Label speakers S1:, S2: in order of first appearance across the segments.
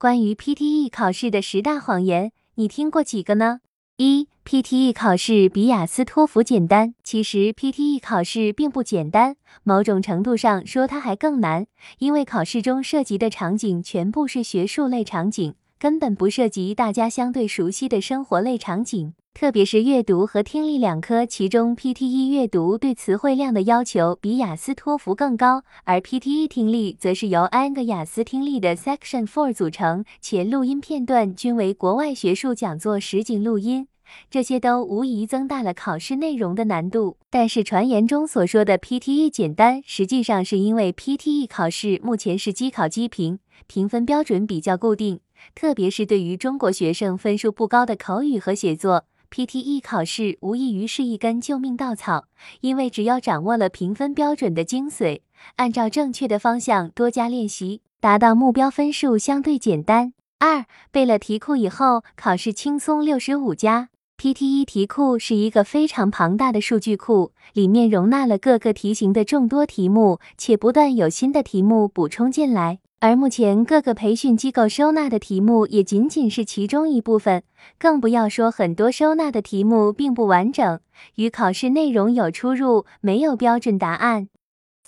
S1: 关于 PTE 考试的十大谎言，你听过几个呢？一、PTE 考试比雅思托福简单。其实 PTE 考试并不简单，某种程度上说它还更难，因为考试中涉及的场景全部是学术类场景，根本不涉及大家相对熟悉的生活类场景。特别是阅读和听力两科，其中 PTE 阅读对词汇量的要求比雅思托福更高，而 PTE 听力则是由 N 个雅思听力的 Section Four 组成，且录音片段均为国外学术讲座实景录音，这些都无疑增大了考试内容的难度。但是传言中所说的 PTE 简单，实际上是因为 PTE 考试目前是机考机评，评分标准比较固定，特别是对于中国学生分数不高的口语和写作。PTE 考试无异于是一根救命稻草，因为只要掌握了评分标准的精髓，按照正确的方向多加练习，达到目标分数相对简单。二背了题库以后，考试轻松六十五加。PTE 题库是一个非常庞大的数据库，里面容纳了各个题型的众多题目，且不断有新的题目补充进来。而目前各个培训机构收纳的题目也仅仅是其中一部分，更不要说很多收纳的题目并不完整，与考试内容有出入，没有标准答案。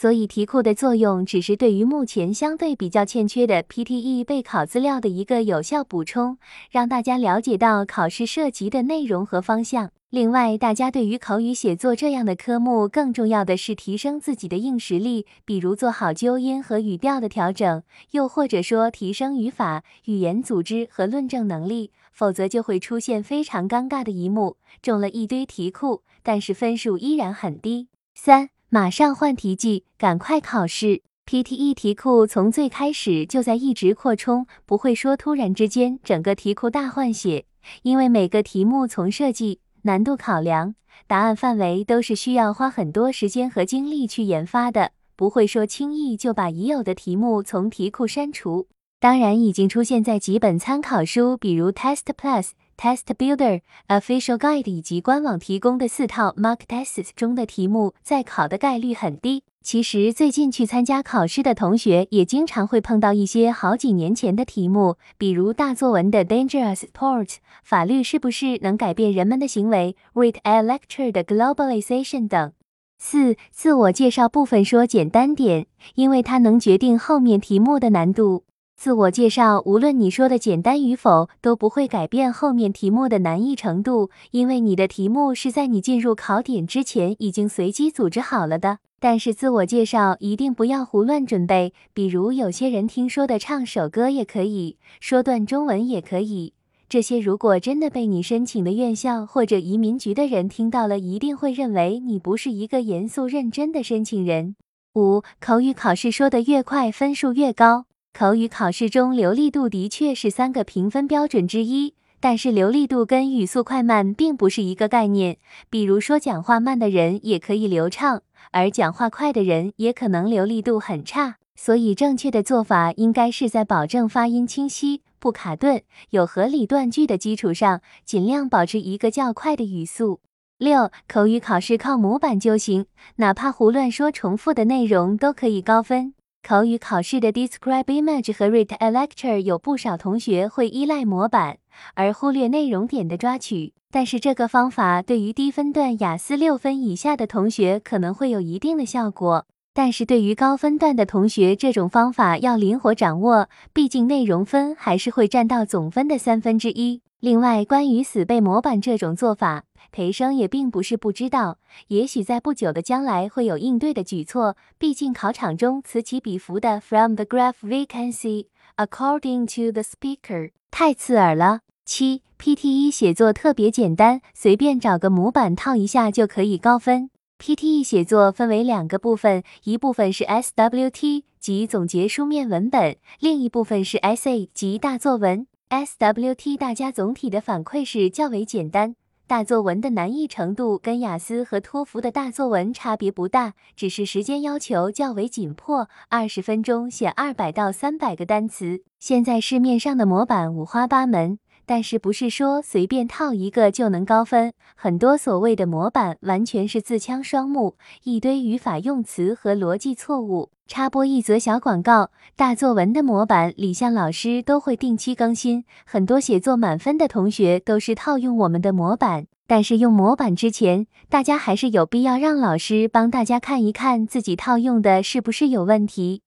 S1: 所以题库的作用只是对于目前相对比较欠缺的 PTE 备考资料的一个有效补充，让大家了解到考试涉及的内容和方向。另外，大家对于口语写作这样的科目，更重要的是提升自己的硬实力，比如做好纠音和语调的调整，又或者说提升语法、语言组织和论证能力。否则就会出现非常尴尬的一幕，中了一堆题库，但是分数依然很低。三，马上换题记，赶快考试。PTE 题库从最开始就在一直扩充，不会说突然之间整个题库大换血，因为每个题目从设计。难度考量、答案范围都是需要花很多时间和精力去研发的，不会说轻易就把已有的题目从题库删除。当然，已经出现在几本参考书，比如 Test Plus。Test Builder Official Guide 以及官网提供的四套 Mock Tests 中的题目，在考的概率很低。其实最近去参加考试的同学，也经常会碰到一些好几年前的题目，比如大作文的 Dangerous Port，法律是不是能改变人们的行为？Read a Lecture 的 Globalization 等。四、自我介绍部分说简单点，因为它能决定后面题目的难度。自我介绍，无论你说的简单与否，都不会改变后面题目的难易程度，因为你的题目是在你进入考点之前已经随机组织好了的。但是自我介绍一定不要胡乱准备，比如有些人听说的唱首歌也可以说段中文也可以，这些如果真的被你申请的院校或者移民局的人听到了，一定会认为你不是一个严肃认真的申请人。五，口语考试说的越快，分数越高。口语考试中，流利度的确是三个评分标准之一，但是流利度跟语速快慢并不是一个概念。比如说，讲话慢的人也可以流畅，而讲话快的人也可能流利度很差。所以，正确的做法应该是在保证发音清晰、不卡顿、有合理断句的基础上，尽量保持一个较快的语速。六，口语考试靠模板就行，哪怕胡乱说重复的内容都可以高分。口语考试的 Describe Image 和 Read a Lecture 有不少同学会依赖模板，而忽略内容点的抓取。但是这个方法对于低分段雅思六分以下的同学可能会有一定的效果，但是对于高分段的同学，这种方法要灵活掌握，毕竟内容分还是会占到总分的三分之一。另外，关于死背模板这种做法，培生也并不是不知道，也许在不久的将来会有应对的举措。毕竟考场中此起彼伏的 “From the graph we can see, according to the speaker” 太刺耳了。七，PTE 写作特别简单，随便找个模板套一下就可以高分。PTE 写作分为两个部分，一部分是 SWT 即总结书面文本，另一部分是 SA，即大作文。SWT 大家总体的反馈是较为简单，大作文的难易程度跟雅思和托福的大作文差别不大，只是时间要求较为紧迫，二十分钟写二百到三百个单词。现在市面上的模板五花八门，但是不是说随便套一个就能高分？很多所谓的模板完全是自枪双目，一堆语法用词和逻辑错误。插播一则小广告：大作文的模板，李向老师都会定期更新，很多写作满分的同学都是套用我们的模板。但是用模板之前，大家还是有必要让老师帮大家看一看自己套用的是不是有问题。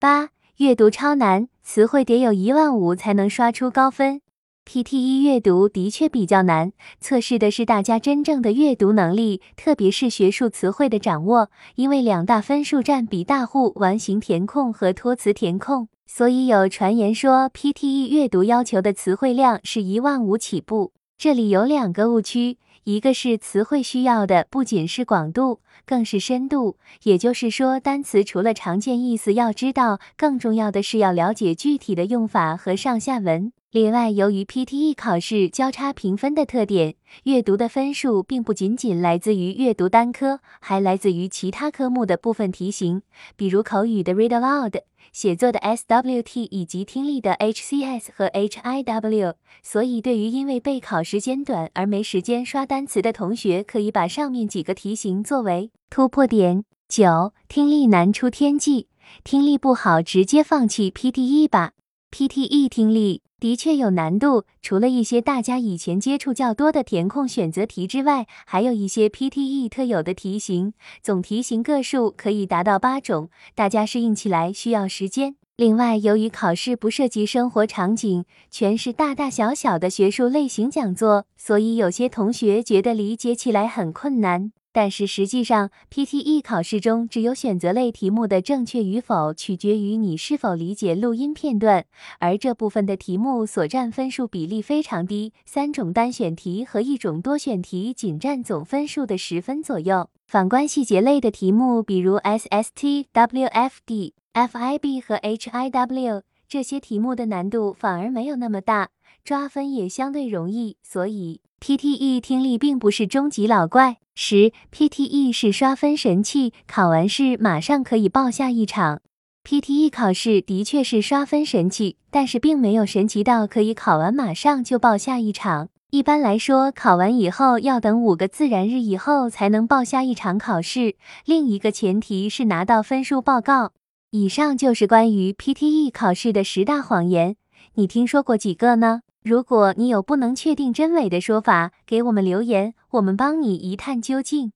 S1: 八、阅读超难，词汇得有一万五才能刷出高分。PTE 阅读的确比较难，测试的是大家真正的阅读能力，特别是学术词汇的掌握。因为两大分数占比大户完形填空和托词填空，所以有传言说 PTE 阅读要求的词汇量是一万五起步。这里有两个误区。一个是词汇需要的不仅是广度，更是深度。也就是说，单词除了常见意思要知道，更重要的是要了解具体的用法和上下文。另外，由于 PTE 考试交叉评分的特点，阅读的分数并不仅仅来自于阅读单科，还来自于其他科目的部分题型，比如口语的 Read Aloud。写作的 SWT 以及听力的 HCS 和 HIW，所以对于因为备考时间短而没时间刷单词的同学，可以把上面几个题型作为突破点。九，听力难出天际，听力不好直接放弃 PTE 吧。PTE 听力。的确有难度，除了一些大家以前接触较多的填空选择题之外，还有一些 PTE 特有的题型，总题型个数可以达到八种，大家适应起来需要时间。另外，由于考试不涉及生活场景，全是大大小小的学术类型讲座，所以有些同学觉得理解起来很困难。但是实际上，PTE 考试中只有选择类题目的正确与否取决于你是否理解录音片段，而这部分的题目所占分数比例非常低，三种单选题和一种多选题仅占总分数的十分左右。反观细节类的题目，比如 SST、WFD、FIB 和 HIW 这些题目的难度反而没有那么大，抓分也相对容易，所以。PTE 听力并不是终极老怪。十，PTE 是刷分神器，考完试马上可以报下一场。PTE 考试的确是刷分神器，但是并没有神奇到可以考完马上就报下一场。一般来说，考完以后要等五个自然日以后才能报下一场考试。另一个前提是拿到分数报告。以上就是关于 PTE 考试的十大谎言，你听说过几个呢？如果你有不能确定真伪的说法，给我们留言，我们帮你一探究竟。